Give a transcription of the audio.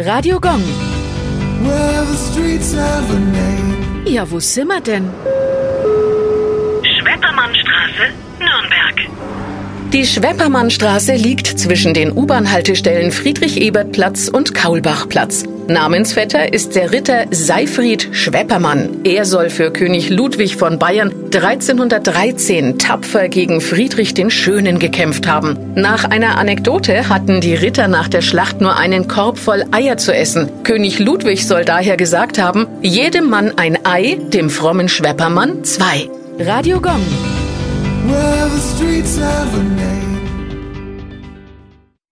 Radio Gong. Well, the streets have a name. Ja, wo sind wir denn? Schweppermannstraße, Nürnberg. Die Schweppermannstraße liegt zwischen den U-Bahn-Haltestellen Friedrich-Ebert-Platz und Kaulbach-Platz. Namensvetter ist der Ritter Seifried Schweppermann. Er soll für König Ludwig von Bayern 1313 tapfer gegen Friedrich den Schönen gekämpft haben. Nach einer Anekdote hatten die Ritter nach der Schlacht nur einen Korb voll Eier zu essen. König Ludwig soll daher gesagt haben, jedem Mann ein Ei, dem frommen Schweppermann zwei. Radio Gong. Well,